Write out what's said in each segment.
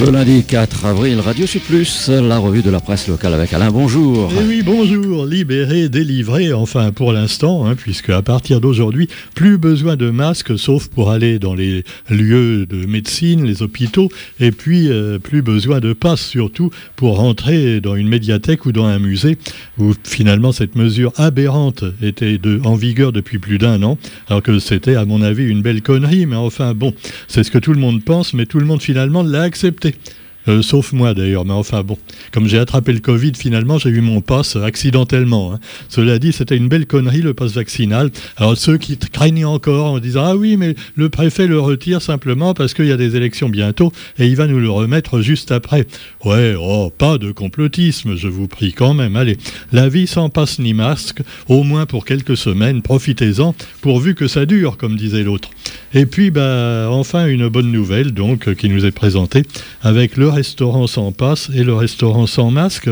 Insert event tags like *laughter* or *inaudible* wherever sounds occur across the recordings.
Le lundi 4 avril, Radio Plus, la revue de la presse locale avec Alain. Bonjour. Eh oui, bonjour. Libéré, délivré, enfin pour l'instant, hein, puisque à partir d'aujourd'hui, plus besoin de masques, sauf pour aller dans les lieux de médecine, les hôpitaux, et puis euh, plus besoin de passe, surtout pour rentrer dans une médiathèque ou dans un musée, où finalement cette mesure aberrante était en vigueur depuis plus d'un an, alors que c'était à mon avis une belle connerie, mais enfin bon, c'est ce que tout le monde pense, mais tout le monde finalement l'a accepté. Merci. Euh, sauf moi d'ailleurs, mais enfin bon, comme j'ai attrapé le Covid, finalement j'ai eu mon passe accidentellement. Hein. Cela dit, c'était une belle connerie le passe vaccinal. Alors ceux qui craignent encore en disant ah oui, mais le préfet le retire simplement parce qu'il y a des élections bientôt et il va nous le remettre juste après. Ouais, oh, pas de complotisme, je vous prie quand même. Allez, la vie sans passe ni masque, au moins pour quelques semaines, profitez-en, pourvu que ça dure, comme disait l'autre. Et puis, bah, enfin, une bonne nouvelle, donc, qui nous est présentée avec le restaurant sans passe et le restaurant sans masque.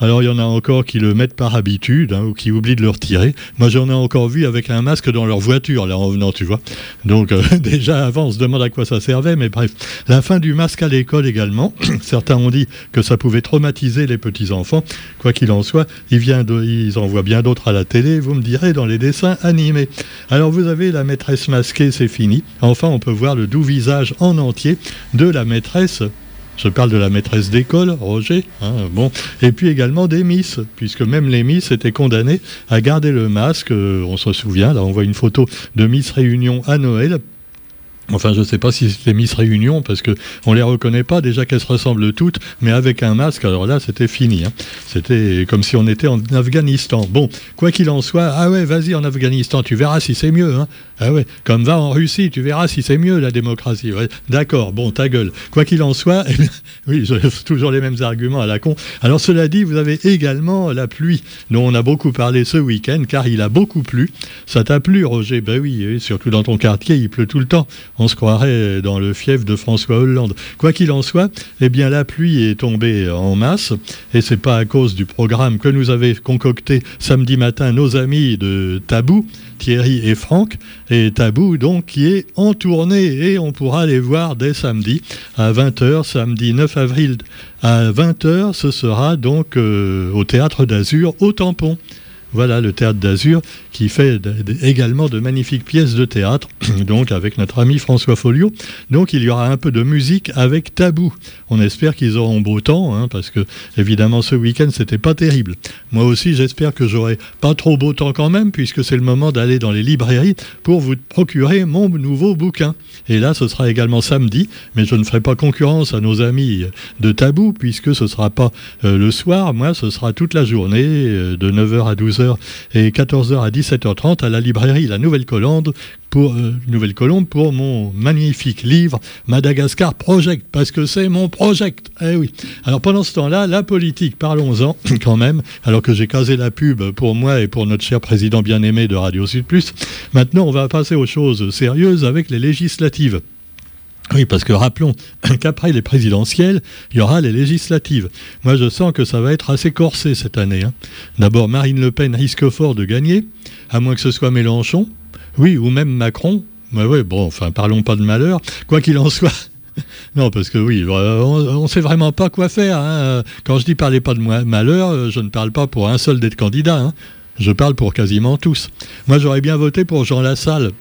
Alors il y en a encore qui le mettent par habitude hein, ou qui oublient de le retirer. Moi j'en ai encore vu avec un masque dans leur voiture là en venant, tu vois. Donc euh, *laughs* déjà avant on se demande à quoi ça servait, mais bref. La fin du masque à l'école également. *clears throat* Certains ont dit que ça pouvait traumatiser les petits enfants. Quoi qu'il en soit, ils, vient ils en voient bien d'autres à la télé. Vous me direz dans les dessins animés. Alors vous avez la maîtresse masquée, c'est fini. Enfin on peut voir le doux visage en entier de la maîtresse je parle de la maîtresse d'école, Roger. Hein, bon. Et puis également des Miss, puisque même les Miss étaient condamnées à garder le masque. Euh, on se souvient, là on voit une photo de Miss Réunion à Noël Enfin, je ne sais pas si c'était Miss Réunion, parce qu'on ne les reconnaît pas, déjà qu'elles se ressemblent toutes, mais avec un masque, alors là, c'était fini. Hein. C'était comme si on était en Afghanistan. Bon, quoi qu'il en soit, ah ouais, vas-y en Afghanistan, tu verras si c'est mieux. Hein. Ah ouais, comme va en Russie, tu verras si c'est mieux la démocratie. D'accord, bon, ta gueule. Quoi qu'il en soit, *laughs* oui, *laughs* toujours les mêmes arguments à la con. Alors, cela dit, vous avez également la pluie, dont on a beaucoup parlé ce week-end, car il a beaucoup plu. Ça t'a plu, Roger? Ben oui, surtout dans ton quartier, il pleut tout le temps on se croirait dans le fief de François Hollande. Quoi qu'il en soit, eh bien la pluie est tombée en masse et c'est pas à cause du programme que nous avaient concocté samedi matin nos amis de Tabou, Thierry et Franck, et Tabou donc qui est en tournée et on pourra les voir dès samedi à 20h, samedi 9 avril à 20h, ce sera donc euh, au théâtre d'Azur au tampon. Voilà le théâtre d'Azur qui fait également de magnifiques pièces de théâtre, *clears throat* donc avec notre ami François Folio. Donc il y aura un peu de musique avec Tabou. On espère qu'ils auront beau temps, hein, parce que évidemment ce week-end c'était pas terrible. Moi aussi j'espère que j'aurai pas trop beau temps quand même, puisque c'est le moment d'aller dans les librairies pour vous procurer mon nouveau bouquin. Et là ce sera également samedi, mais je ne ferai pas concurrence à nos amis de Tabou, puisque ce sera pas euh, le soir, moi ce sera toute la journée, euh, de 9h à 12h et 14h à 17h30 à la librairie La Nouvelle Colombe pour, euh, Nouvelle Colombe pour mon magnifique livre Madagascar Project, parce que c'est mon project. Eh oui. Alors pendant ce temps-là, la politique, parlons-en *coughs* quand même, alors que j'ai casé la pub pour moi et pour notre cher président bien-aimé de Radio Sud Plus. Maintenant, on va passer aux choses sérieuses avec les législatives. Oui, parce que rappelons *coughs* qu'après les présidentielles, il y aura les législatives. Moi, je sens que ça va être assez corsé cette année. Hein. D'abord, Marine Le Pen risque fort de gagner, à moins que ce soit Mélenchon, oui, ou même Macron. Mais oui, bon, enfin, parlons pas de malheur. Quoi qu'il en soit, *laughs* non, parce que oui, on ne sait vraiment pas quoi faire. Hein. Quand je dis parlez pas de malheur, euh, je ne parle pas pour un seul des candidats. Hein. Je parle pour quasiment tous. Moi, j'aurais bien voté pour Jean Lassalle.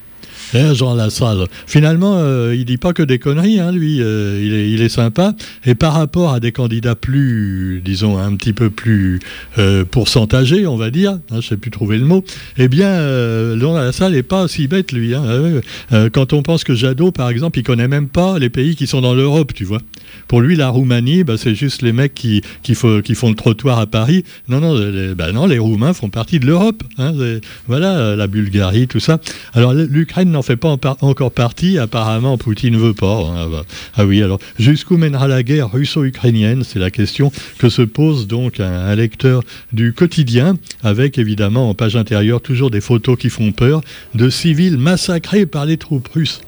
Eh, Jean Lassalle. Finalement, euh, il dit pas que des conneries, hein, lui. Euh, il, est, sympa. Et par rapport à des candidats plus, disons, un petit peu plus euh, pourcentagés, on va dire, hein, je sais plus trouver le mot, eh bien, euh, Jean Lassalle est pas si bête, lui. Hein. Quand on pense que Jadot, par exemple, il connaît même pas les pays qui sont dans l'Europe, tu vois. Pour lui, la Roumanie, bah, c'est juste les mecs qui, qui, font le trottoir à Paris. Non, non, les, bah, non, les Roumains font partie de l'Europe. Hein, voilà, la Bulgarie, tout ça. Alors, l'Ukraine n'en fait pas encore partie. Apparemment, Poutine ne veut pas. Hein, bah, ah oui, alors jusqu'où mènera la guerre russo-ukrainienne? C'est la question que se pose donc un, lecteur du quotidien, avec évidemment en page intérieure toujours des photos qui font peur de civils massacrés par les troupes russes.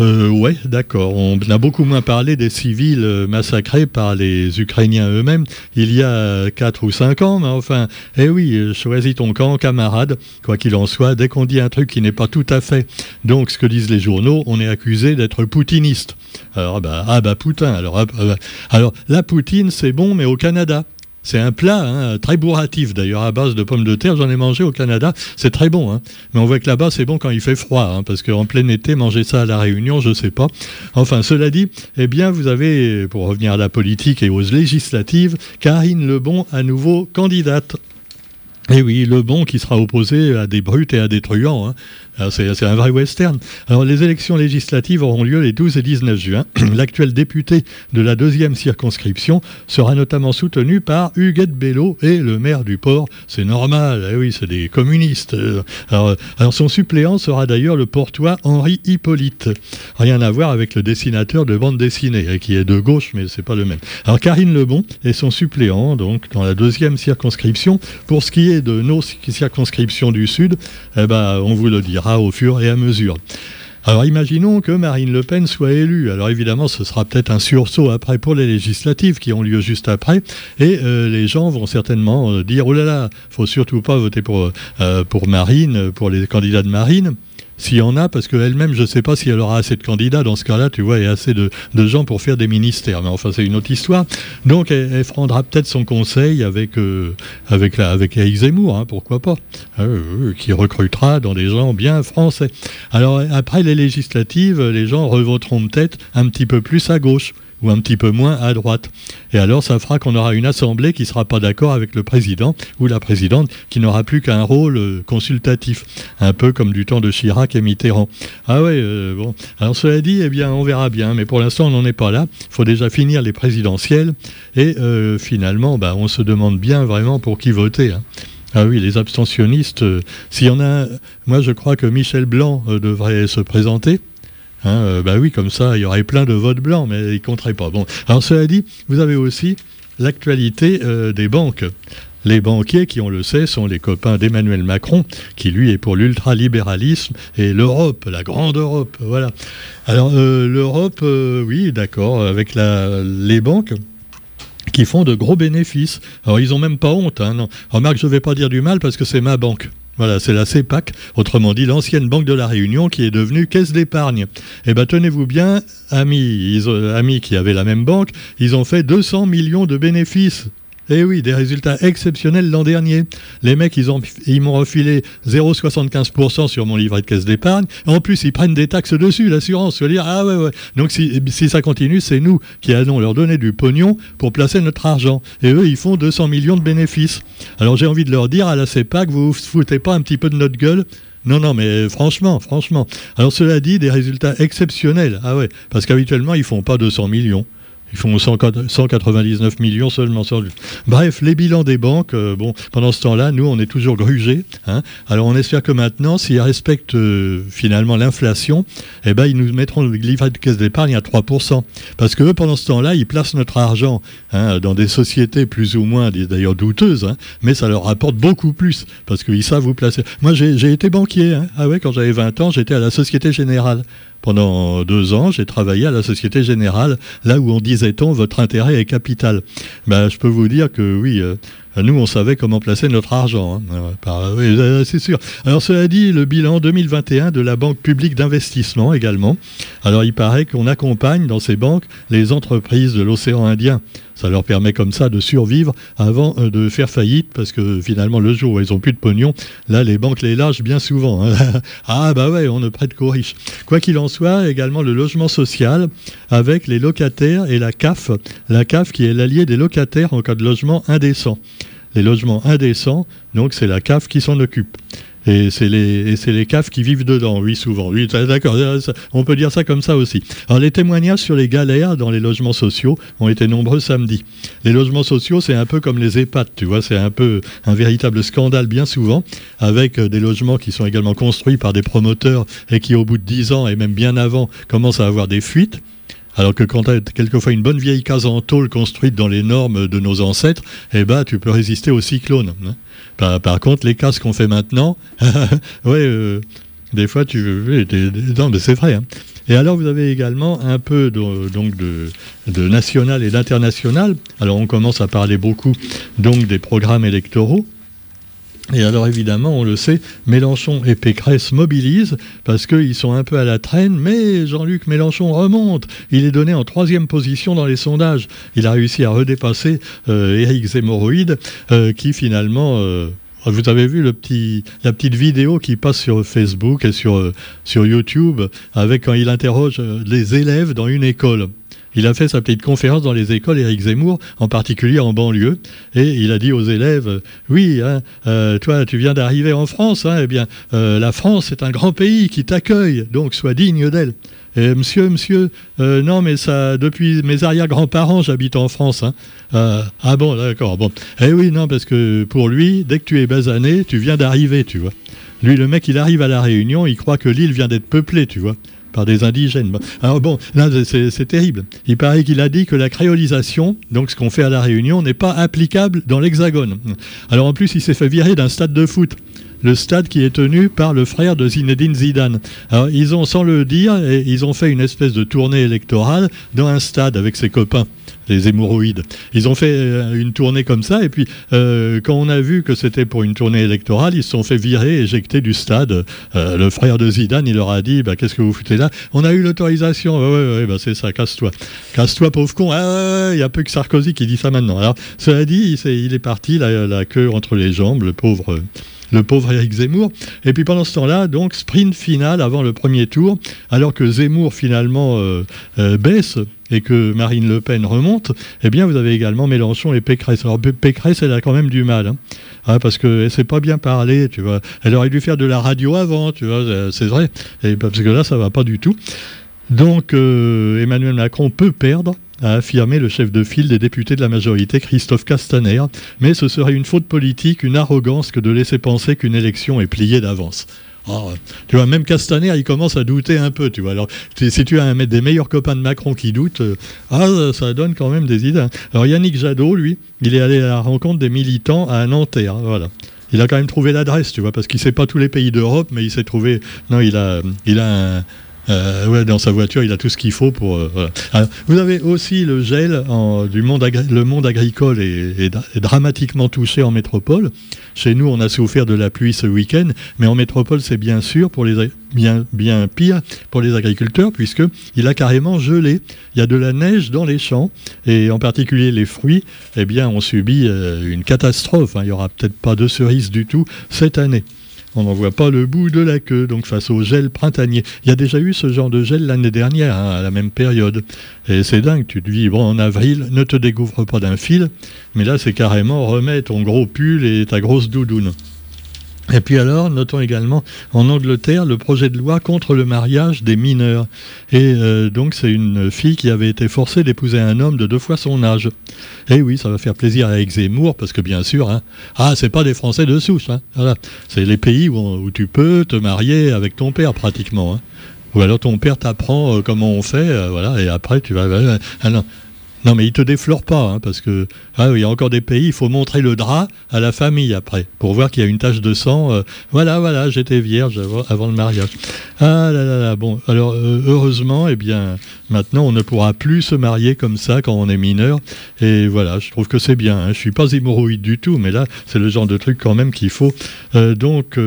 Euh, Ouais, d'accord. On a beaucoup moins parlé des civils euh, massacrés par les Ukrainiens eux-mêmes il y a 4 ou 5 ans, mais enfin, eh oui, euh, choisis ton camp, camarade. Quoi qu'il en soit, dès qu'on dit un truc qui n'est pas tout à fait donc ce que disent les journaux, on est accusé d'être poutiniste. Alors, bah, ah bah Poutin. Alors, ah, bah, alors la Poutine, c'est bon, mais au Canada. C'est un plat hein, très bourratif d'ailleurs à base de pommes de terre. J'en ai mangé au Canada, c'est très bon. Hein. Mais on voit que là-bas c'est bon quand il fait froid, hein, parce qu'en plein été manger ça à la Réunion, je sais pas. Enfin, cela dit, eh bien vous avez, pour revenir à la politique et aux législatives, Karine Lebon à nouveau candidate. Et eh oui, le bon qui sera opposé à des brutes et à des truands. Hein. C'est un vrai western. Alors, les élections législatives auront lieu les 12 et 19 juin. *clears throat* L'actuel député de la deuxième circonscription sera notamment soutenu par Huguette Bello et le maire du port. C'est normal, eh oui, c'est des communistes. Alors, alors, son suppléant sera d'ailleurs le portois Henri Hippolyte. Rien à voir avec le dessinateur de bande dessinée, eh, qui est de gauche, mais c'est pas le même. Alors, Karine Lebon est son suppléant, donc, dans la deuxième circonscription. Pour ce qui est de nos circonscriptions du Sud, eh ben, on vous le dira au fur et à mesure. Alors imaginons que Marine Le Pen soit élue. Alors évidemment, ce sera peut-être un sursaut après pour les législatives qui ont lieu juste après. Et euh, les gens vont certainement euh, dire, oh là là, faut surtout pas voter pour, euh, pour Marine, pour les candidats de Marine s'il y en a, parce qu'elle-même, je ne sais pas si elle aura assez de candidats dans ce cas-là, tu vois, et assez de, gens pour faire des ministères. Mais enfin, c'est une autre histoire. Donc, elle, prendra peut-être son conseil avec, euh, avec, la, avec Zemmour, hein, pourquoi pas, euh, qui recrutera dans des gens bien français. Alors, après les législatives, les gens revoteront peut-être un petit peu plus à gauche ou un petit peu moins à droite. Et alors, ça fera qu'on aura une assemblée qui ne sera pas d'accord avec le président ou la présidente, qui n'aura plus qu'un rôle euh, consultatif, un peu comme du temps de Chirac et Mitterrand. Ah ouais, euh, bon. Alors, cela dit, eh bien, on verra bien, mais pour l'instant, on n'en est pas là. Il faut déjà finir les présidentielles, et euh, finalement, bah, on se demande bien vraiment pour qui voter. Hein. Ah oui, les abstentionnistes, s'il y en a, moi je crois que Michel Blanc devrait se présenter. Hein, euh, bah oui, comme ça, il y aurait plein de votes blancs, mais ils compteraient pas. Bon, alors cela dit, vous avez aussi l'actualité euh, des banques. Les banquiers, qui on le sait, sont les copains d'Emmanuel Macron, qui lui est pour l'ultralibéralisme, et l'Europe, la grande Europe. Voilà. Alors euh, l'Europe, oui, d'accord, avec les banques qui font de gros bénéfices. Alors ils n'ont même pas honte. Hein, non. Remarque, je ne vais pas dire du mal parce que c'est ma banque. Voilà, c'est la CEPAC, autrement dit l'ancienne banque de la Réunion qui est devenue caisse d'épargne. Eh bien, tenez-vous bien, amis, amis qui avaient la même banque, ils ont fait 200 millions de bénéfices eh oui, des résultats exceptionnels l'an dernier. Les mecs, ils, ils m'ont refilé 0,75% sur mon livret de caisse d'épargne. En plus, ils prennent des taxes dessus, l'assurance. Dire, ah ouais. Donc, si, si ça continue, c'est nous qui allons leur donner du pognon pour placer notre argent. Et eux, ils font 200 millions de bénéfices. Alors, j'ai envie de leur dire à la CEPAC, vous vous foutez pas un petit peu de notre gueule? Non, non, mais franchement, franchement. Alors cela dit, des résultats exceptionnels. Ah ouais, parce qu'habituellement, ils font pas 200 millions. Ils font 199 millions seulement sur Bref, les bilans des banques, euh, bon, pendant ce temps-là, nous, on est toujours grugés. Hein. Alors, on espère que maintenant, s'ils respectent euh, finalement l'inflation, eh ben, ils nous mettront le livret de caisse d'épargne à 3%. Parce que eux, pendant ce temps-là, ils placent notre argent hein, dans des sociétés plus ou moins, d'ailleurs, douteuses, hein, mais ça leur rapporte beaucoup plus. Parce qu'ils savent vous placer. Moi, j'ai été banquier. Ah ouais, quand j'avais 20 ans, j'étais à la Société Générale. Pendant deux ans, j'ai travaillé à la Société Générale, là où on disait-on votre intérêt est capital. Ben, je peux vous dire que oui, euh, nous, on savait comment placer notre argent. Hein. Euh, euh, c'est sûr. Alors, cela dit, le bilan 2021 de la Banque publique d'investissement également. Alors, il paraît qu'on accompagne dans ces banques les entreprises de l'océan Indien. Ça leur permet comme ça de survivre avant euh, de faire faillite, parce que finalement, le jour où ils n'ont plus de pognon, là, les banques les lâchent bien souvent. Hein. *laughs* ah bah ouais, on ne prête qu'aux riches. Quoi qu'il en soit, également le logement social avec les locataires et la CAF. La CAF qui est l'allié des locataires en cas de logement indécent. Les logements indécents, donc c'est la CAF qui s'en occupe. Et c'est les, les CAF qui vivent dedans, oui, souvent. D'accord, on peut dire ça comme ça aussi. Alors, les témoignages sur les galères dans les logements sociaux ont été nombreux samedi. Les logements sociaux, c'est un peu comme les EHPAD, tu vois, c'est un peu un véritable scandale bien souvent, avec euh, des logements qui sont également construits par des promoteurs et qui, au bout de 10 ans et même bien avant, commencent à avoir des fuites. Alors que quand tu as quelquefois une bonne vieille case en tôle construite dans les normes de nos ancêtres, eh ben, tu peux résister aux cyclones. Hein. Par, contre, les cases qu'on fait maintenant, *laughs* ouais, euh, Des fois, tu veux. C'est vrai. Hein. Et alors, vous avez également un peu de, donc de national et d'international. Alors, on commence à parler beaucoup donc des programmes électoraux. Et alors évidemment, on le sait, Mélenchon et Pécresse mobilisent parce qu'ils sont un peu à la traîne, mais Jean-Luc Mélenchon remonte. Il est donné en troisième position dans les sondages. Il a réussi à redépasser euh, Éric euh, qui finalement... Euh, vous avez vu la petite vidéo qui passe sur Facebook et sur, sur YouTube avec quand il interroge les élèves dans une école. Il a fait sa petite conférence dans les écoles, Éric Zemmour, en particulier en banlieue, et il a dit aux élèves Oui, hein, euh, toi, tu viens d'arriver en France, hein, eh bien, euh, la France est un grand pays qui t'accueille, donc sois digne d'elle. Monsieur, monsieur, euh, non, mais ça, depuis mes arrière-grands-parents, j'habite en France. Hein. ah bon, d'accord. Bon. Eh oui, non, parce que pour lui, dès que tu es basané, tu viens d'arriver, tu vois. Lui, le mec, il arrive à la Réunion, il croit que l'île vient d'être peuplée, tu vois par des indigènes. Alors bon, c'est terrible. Il paraît qu'il a dit que la créolisation, donc ce qu'on fait à la Réunion, n'est pas applicable dans l'Hexagone. Alors en plus, il s'est fait virer d'un stade de foot le stade qui est tenu par le frère de Zinedine Zidane. Alors, ils ont, sans le dire, ils ont fait une espèce de tournée électorale dans un stade avec ses copains les hémorroïdes. Ils ont fait euh, une tournée comme ça, et puis euh, quand on a vu que c'était pour une tournée électorale, ils se sont fait virer, éjecter du stade. Euh, le frère de Zidane, il leur a dit bah, Qu'est-ce que vous foutez là? On a eu l'autorisation. Ouais, ouais, ouais bah, c'est ça, casse-toi. Casse-toi, pauvre con. Ah, il n'y a peu que Sarkozy qui dit ça maintenant. Alors, cela dit, il est parti, la, la queue entre les jambes, le pauvre le pauvre Eric Zemmour. Et puis pendant ce temps-là, donc sprint final avant le premier tour, alors que Zemmour finalement euh, euh, baisse et que Marine Le Pen remonte, eh bien vous avez également Mélenchon et Pécresse. Alors Pécresse, elle a quand même du mal. Hein. Ah, parce qu'elle ne sait pas bien parler, tu vois. Elle aurait dû faire de la radio avant, tu vois, euh, c'est vrai. Et parce que là, ça va pas du tout. Donc Emmanuel Macron peut perdre, a affirmé le chef de file des députés de la majorité, Christophe Castaner, mais ce serait une faute politique, une arrogance que de laisser penser qu'une élection est pliée d'avance. Ah, tu vois, même Castaner, il commence à douter un peu, tu vois. Alors, si tu as un, des meilleurs copains de Macron qui doutent, euh, ah, ça donne quand même des idées. Hein. Alors, Yannick Jadot, lui, il est allé à la rencontre des militants à Nanterre, voilà. Il a quand même trouvé l'adresse, tu vois, parce qu'il sait pas tous les pays d'Europe, mais il s'est trouvé. Non, il a, il a un, euh, dans sa voiture, il a tout ce qu'il faut pour. Euh, vous avez aussi le gel du monde, le monde agricole est, dramatiquement touché en métropole. Chez nous, on a souffert de la pluie ce week-end, mais en métropole, c'est bien sûr pour les bien bien pire pour les agriculteurs puisque il a carrément gelé. Il y a de la neige dans les champs et en particulier les fruits, eh bien, ont subi euh, une catastrophe. Hein. Il y aura peut-être pas de cerises du tout cette année on n'en voit pas le bout de la queue, donc face au gel printanier. Il y a déjà eu ce genre de gel l'année dernière, hein, à la même période. Et c'est dingue, tu te dis, bon, en avril, ne te découvre pas d'un fil, mais là, c'est carrément remettre ton gros pull et ta grosse doudoune. Et puis alors, notons également en Angleterre le projet de loi contre le mariage des mineurs. Et euh, donc c'est une fille qui avait été forcée d'épouser un homme de deux fois son âge. Et oui, ça va faire plaisir à Zemmour parce que bien sûr, hein, ah c'est pas des Français de souche, hein, c'est les pays où, tu peux te marier avec ton père pratiquement. Hein. Ou alors ton père t'apprend euh, comment on fait, euh, voilà, et après tu vas. Ah non, mais il te déflore pas, hein, parce que ah, il y a encore des pays, il faut montrer le drap à la famille après, pour voir qu'il y a une tache de sang. Euh, voilà, voilà, j'étais vierge avant, le mariage. Ah là là là, bon, alors euh, heureusement, eh bien, maintenant on ne pourra plus se marier comme ça quand on est mineur. Et voilà, je trouve que c'est bien. Hein. Je suis pas hémorroïde du tout, mais là, c'est le genre de truc quand même qu'il faut euh, donc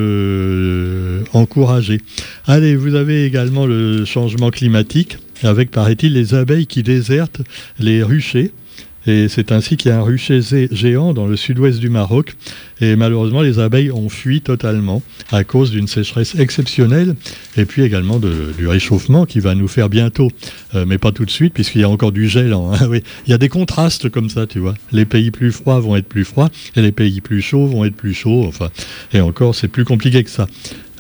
encourager. Allez, vous avez également le changement climatique avec, paraît-il, les abeilles qui désertent les ruchers. Et c'est ainsi qu'il y a un rucher géant dans le sud-ouest du Maroc. Et malheureusement, les abeilles ont fui totalement à cause d'une sécheresse exceptionnelle et puis également du réchauffement qui va nous faire bientôt, euh, mais pas tout de suite, puisqu'il y a encore du gel. *laughs* Il y a des contrastes comme ça, tu vois. Les pays plus froids vont être plus froids et les pays plus chauds vont être plus chauds. Enfin, et encore, c'est plus compliqué que ça.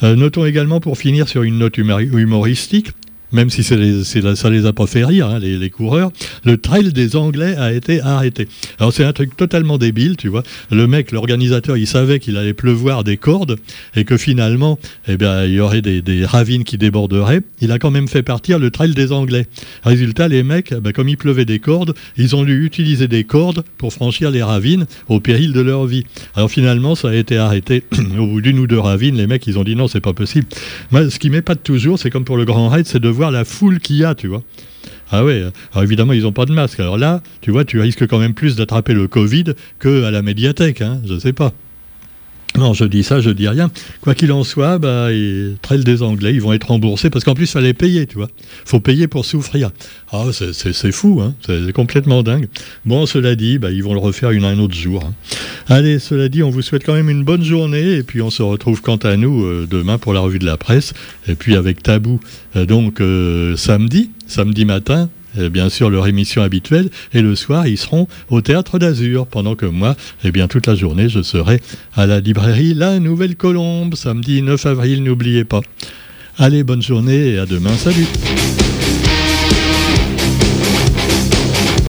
Euh, notons également, pour finir sur une note humoristique, même si c'est ça les a pas fait rire, hein, les, coureurs, le trail des Anglais a été arrêté. Alors c'est un truc totalement débile, tu vois. Le mec, l'organisateur, il savait qu'il allait pleuvoir des cordes et que finalement, eh bien, il y aurait des, ravines qui déborderaient. Il a quand même fait partir le trail des Anglais. Résultat, les mecs, ben, comme il pleuvait des cordes, ils ont dû utiliser des cordes pour franchir les ravines au péril de leur vie. Alors finalement, ça a été arrêté *clears throat* au bout d'une ou deux ravines. Les mecs, ils ont dit non, c'est pas possible. Moi, ce qui m'épate toujours, c'est comme pour le Grand Raid, c'est de voir la foule qu'il y a, tu vois. Ah ouais, alors évidemment, ils n'ont pas de masque. Alors là, tu vois, tu risques quand même plus d'attraper le Covid qu'à la médiathèque, hein, je sais pas. Non, je dis ça, je dis rien. Quoi qu'il en soit, bah, ils des Anglais, ils vont être remboursés parce qu'en plus, il fallait payer, tu vois. faut payer pour souffrir. Ah, c'est fou, hein. c'est complètement dingue. Bon, cela dit, bah, ils vont le refaire une, un autre jour. Hein. Allez, cela dit, on vous souhaite quand même une bonne journée et puis on se retrouve quant à nous euh, demain pour la revue de la presse et puis avec Tabou, euh, donc euh, samedi, samedi matin, bien sûr leur émission habituelle, et le soir, ils seront au Théâtre d'Azur, pendant que moi, eh bien, toute la journée, je serai à la librairie La Nouvelle Colombe, samedi 9 avril, n'oubliez pas. Allez, bonne journée et à demain, salut